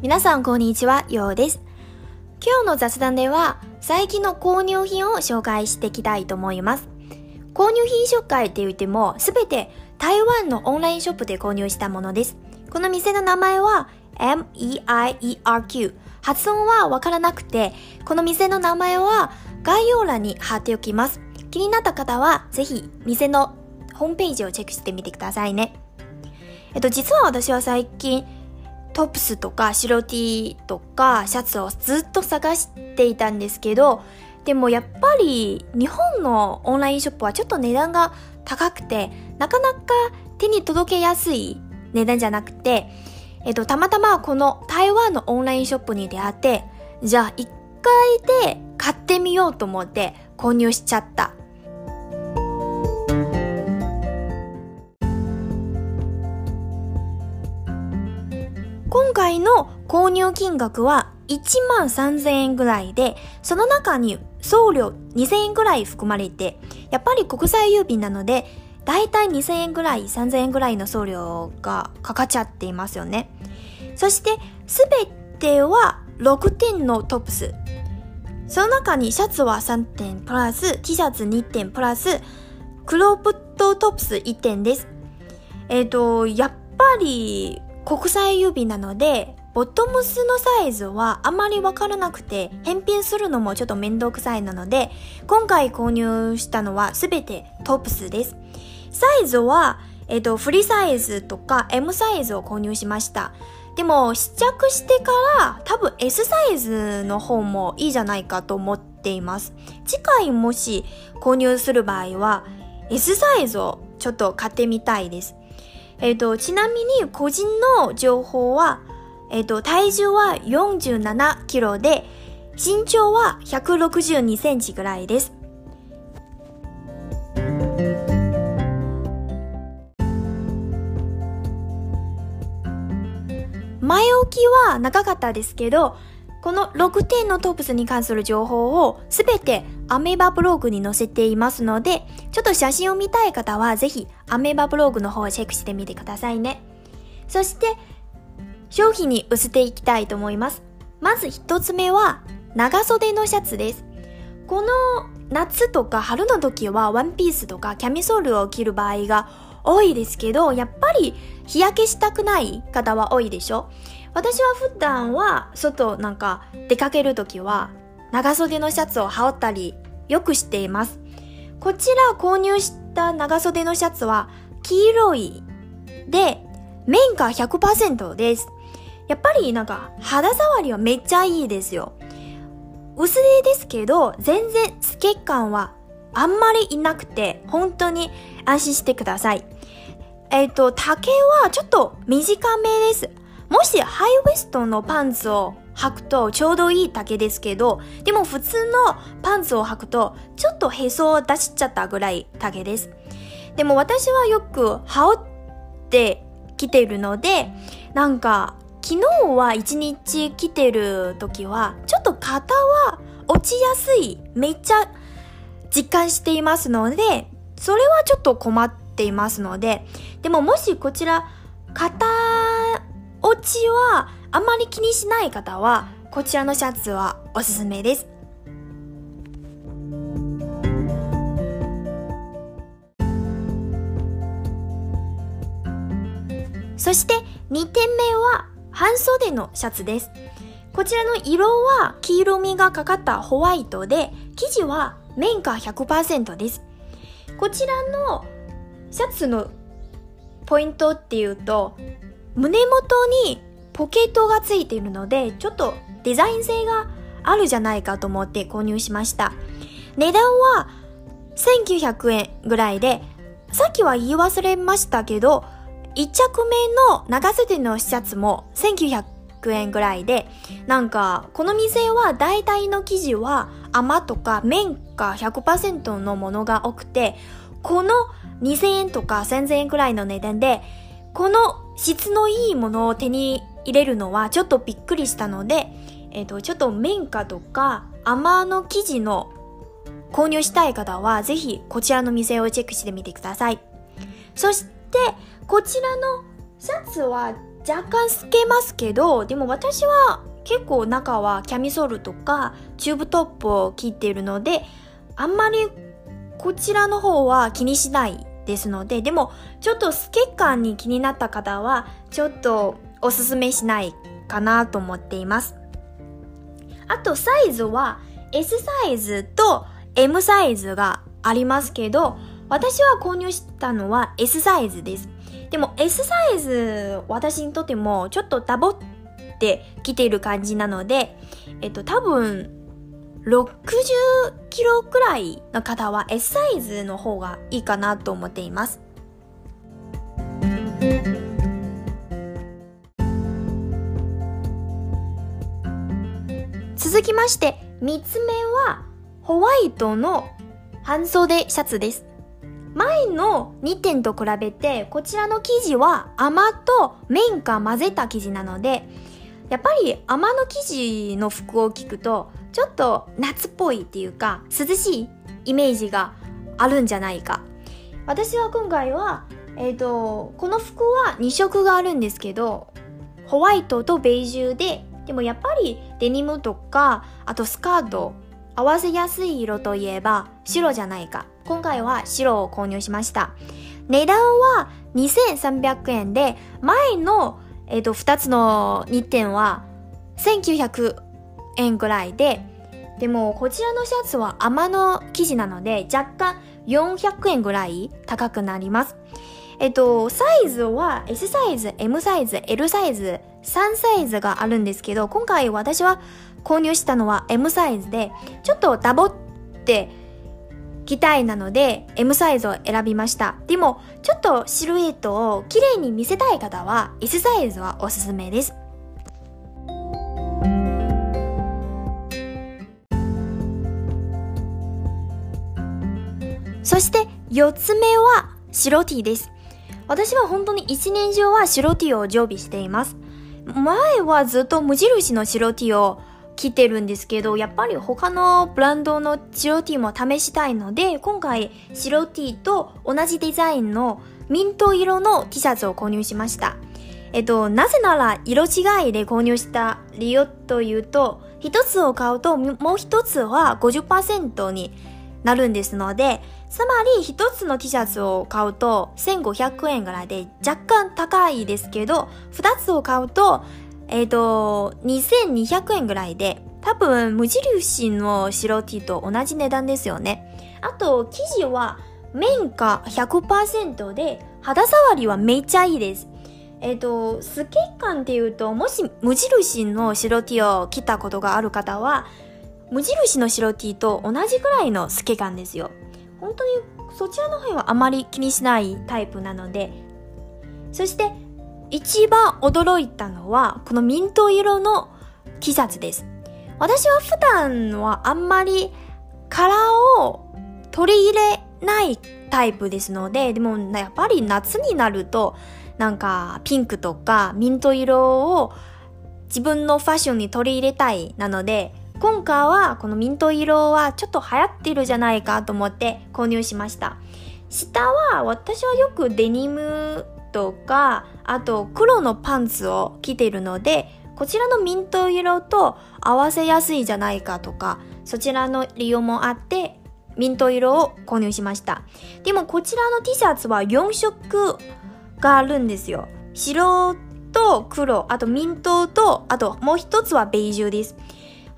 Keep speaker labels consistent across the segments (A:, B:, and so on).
A: 皆さんこんにちは、ようです。今日の雑談では最近の購入品を紹介していきたいと思います。購入品紹介って言ってもすべて台湾のオンラインショップで購入したものです。この店の名前は MEIERQ。発音はわからなくて、この店の名前は概要欄に貼っておきます。気になった方はぜひ店のホームページをチェックしてみてくださいね。えっと、実は私は最近トップスとか白 T とかシャツをずっと探していたんですけど、でもやっぱり日本のオンラインショップはちょっと値段が高くて、なかなか手に届けやすい値段じゃなくて、えっと、たまたまこの台湾のオンラインショップに出会って、じゃあ一回で買ってみようと思って購入しちゃった。の購入金額は1万3000円ぐらいで、その中に送料2000円ぐらい含まれて、やっぱり国際郵便なので、だいたい2000円ぐらい、3000円ぐらいの送料がかかっちゃっていますよね。そして、すべては6点のトップス。その中にシャツは3点プラス、T シャツ2点プラス、クロープトトップス1点です。えっ、ー、と、やっぱり国際郵便なので、ボトムスのサイズはあまりわからなくて、返品するのもちょっと面倒くさいなので、今回購入したのはすべてトップスです。サイズは、えっ、と、フリーサイズとか M サイズを購入しました。でも、試着してから多分 S サイズの方もいいじゃないかと思っています。次回もし購入する場合は S サイズをちょっと買ってみたいです。えっ、と、ちなみに個人の情報は、えっ、ー、と、体重は47キロで、身長は162センチぐらいです。前置きは長かったですけど、この6点のトップスに関する情報をすべてアメーバブログに載せていますので、ちょっと写真を見たい方はぜひアメーバブログの方をチェックしてみてくださいね。そして、商品に移っていきたいと思います。まず一つ目は、長袖のシャツです。この夏とか春の時はワンピースとかキャミソールを着る場合が多いですけど、やっぱり日焼けしたくない方は多いでしょ私は普段は外なんか出かけるときは長袖のシャツを羽織ったりよくしています。こちら購入した長袖のシャツは黄色いで綿が100%です。やっぱりなんか肌触りはめっちゃいいですよ。薄手ですけど全然透け感はあんまりいなくて本当に安心してください。えっ、ー、と、丈はちょっと短めです。もしハイウエストのパンツを履くとちょうどいい丈ですけど、でも普通のパンツを履くとちょっとへそを出しちゃったぐらい丈です。でも私はよく羽織ってきてるので、なんか昨日は一日着てる時はちょっと肩は落ちやすい、めっちゃ実感していますので、それはちょっと困っていますので、でももしこちら肩落ちはあまり気にしない方はこちらのシャツはおすすめです。そして2点目は半袖のシャツです。こちらの色は黄色みがかかったホワイトで生地は綿花100%です。こちらのシャツのポイントっていうと胸元にポケットがついているので、ちょっとデザイン性があるじゃないかと思って購入しました。値段は1900円ぐらいで、さっきは言い忘れましたけど、1着目の長袖のシャツも1900円ぐらいで、なんか、この店は大体の生地は甘とか綿か100%のものが多くて、この2000円とか3000円くらいの値段で、この質のいいものを手に入れるのはちょっとびっくりしたので、えっ、ー、と、ちょっと綿花とか甘の生地の購入したい方はぜひこちらの店をチェックしてみてください。そして、こちらのシャツは若干透けますけど、でも私は結構中はキャミソールとかチューブトップを切っているので、あんまりこちらの方は気にしないですので、でもちょっと透け感に気になった方は、ちょっとおすすめしないかなと思っています。あとサイズは S サイズと M サイズがありますけど、私は購入したのは S サイズです。でも S サイズ、私にとってもちょっとダボってきている感じなので、えっと多分60キロくらいの方は S サイズの方がいいかなと思っています。続きまして、3つ目はホワイトの半袖シャツです。前の2点と比べて、こちらの生地は甘と綿が混ぜた生地なので、やっぱり甘の生地の服を着くと、ちょっと夏っぽいっていうか、涼しいイメージがあるんじゃないか。私は今回は、えっ、ー、と、この服は2色があるんですけど、ホワイトとベージュで、でもやっぱりデニムとか、あとスカート、合わせやすい色といえば白じゃないか。今回は白を購入しました。値段は2300円で、前の、えっ、と、2つの2点は1900円くらいで、でもこちらのシャツは甘の生地なので若干400円ぐらい高くなります。えっと、サイズは S サイズ、M サイズ、L サイズ、3サイズがあるんですけど、今回私は購入したのは M サイズで、ちょっとダボって着たいなので M サイズを選びました。でも、ちょっとシルエットを綺麗に見せたい方は S サイズはおすすめです。そして4つ目は白 T です。私は本当に一年中は白 T を常備しています。前はずっと無印の白 T を着てるんですけど、やっぱり他のブランドの白 T も試したいので、今回白 T と同じデザインのミント色の T シャツを購入しました。えっと、なぜなら色違いで購入した理由というと、一つを買うともう一つは50%になるんですので、つまり一つの T シャツを買うと1500円ぐらいで若干高いですけど、二つを買うとえっ、ー、と、2200円ぐらいで、多分無印の白 T と同じ値段ですよね。あと、生地は綿化100%で、肌触りはめっちゃいいです。えっ、ー、と、透け感っていうと、もし無印の白 T を着たことがある方は、無印の白 T と同じくらいの透け感ですよ。本当にそちらの方はあまり気にしないタイプなので、そして一番驚いたのは、このミント色の T シャツです。私は普段はあんまりカラーを取り入れないタイプですので、でもやっぱり夏になると、なんかピンクとかミント色を自分のファッションに取り入れたいなので、今回はこのミント色はちょっと流行ってるじゃないかと思って購入しました。下は私はよくデニムとか、あと黒のパンツを着てるので、こちらのミント色と合わせやすいじゃないかとか、そちらの理由もあって、ミント色を購入しました。でもこちらの T シャツは4色があるんですよ。白と黒、あとミントと、あともう一つはベージュです。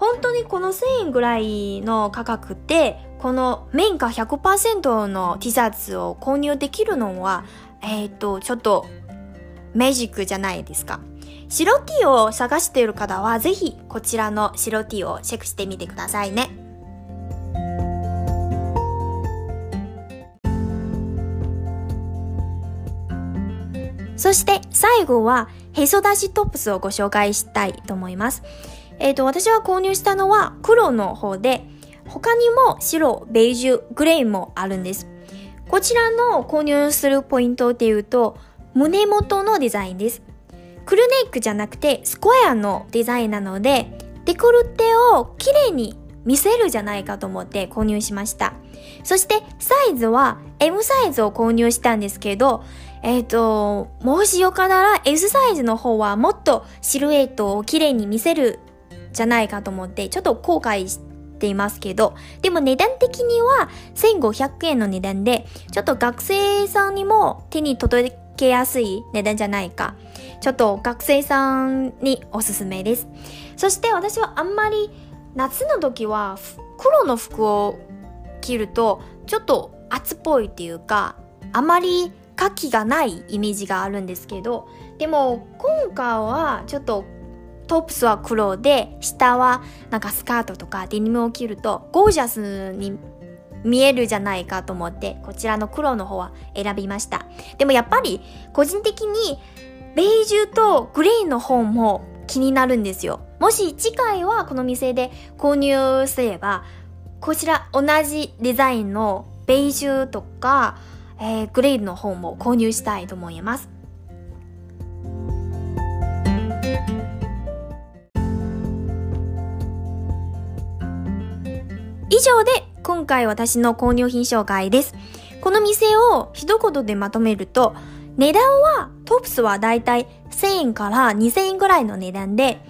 A: 本当にこの1000円ぐらいの価格で、この綿花100%の T シャツを購入できるのはえっ、ー、と、ちょっと、メジックじゃないですか。白 T を探している方は、ぜひ、こちらの白 T をチェックしてみてくださいね。そして最後はへそ出しトップスをご紹介したいと思います。えっ、ー、と、私は購入したのは黒の方で、他にも白、ベージュ、グレーもあるんです。こちらの購入するポイントっていうと、胸元のデザインです。クルネックじゃなくてスクエアのデザインなので、デコルテを綺麗に見せるじゃないかと思って購入しました。そしてサイズは M サイズを購入したんですけど、えっ、ー、と、もしよかったら S サイズの方はもっとシルエットを綺麗に見せるじゃないかと思って、ちょっと後悔していますけど、でも値段的には1500円の値段で、ちょっと学生さんにも手に届けやすい値段じゃないか。ちょっと学生さんにおすすめです。そして私はあんまり夏の時は黒の服を着るとちょっと暑っぽいっていうか、あまり活気がないイメージがあるんですけど、でも今回はちょっとトップスは黒で、下はなんかスカートとかデニムを着るとゴージャスに見えるじゃないかと思って、こちらの黒の方は選びました。でもやっぱり個人的にベージュとグレーの方も気になるんですよ。もし次回はこの店で購入すれば、こちら同じデザインのベージュとか、えー、グレーの方も購入したいと思います。以上で今回私の購入品紹介です。この店を一言でまとめると、値段はトップスはだいたい1000円から2000円くらいの値段で、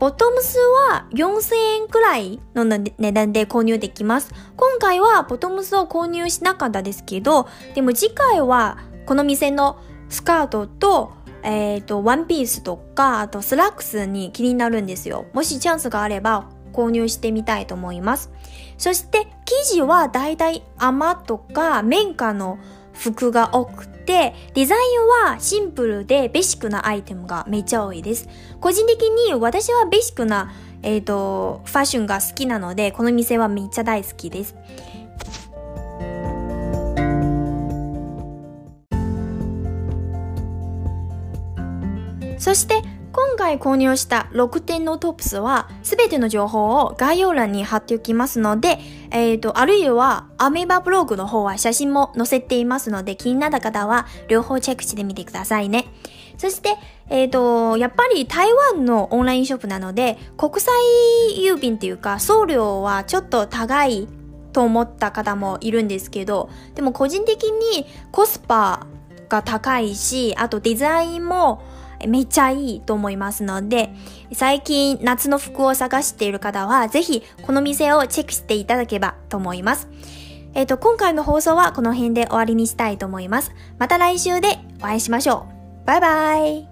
A: ボトムスは4000円くらいの値段で購入できます。今回はボトムスを購入しなかったですけど、でも次回はこの店のスカートと、えっ、ー、と、ワンピースとか、あとスラックスに気になるんですよ。もしチャンスがあれば購入してみたいと思います。そして生地はだいたい亜麻とか綿花の服が多くて、デザインはシンプルでベーシックなアイテムがめっちゃ多いです。個人的に私はベーシックな、えっ、ー、と、ファッションが好きなので、この店はめっちゃ大好きです。そして、今回購入した6点のトップスは、すべての情報を概要欄に貼っておきますので、えっ、ー、と、あるいは、アメーバブログの方は写真も載せていますので、気になった方は、両方チェックしてみてくださいね。そして、えっ、ー、と、やっぱり台湾のオンラインショップなので、国際郵便っていうか、送料はちょっと高いと思った方もいるんですけど、でも個人的にコスパが高いし、あとデザインも、めっちゃいいと思いますので、最近夏の服を探している方は、ぜひこの店をチェックしていただければと思います。えっ、ー、と、今回の放送はこの辺で終わりにしたいと思います。また来週でお会いしましょう。バイバイ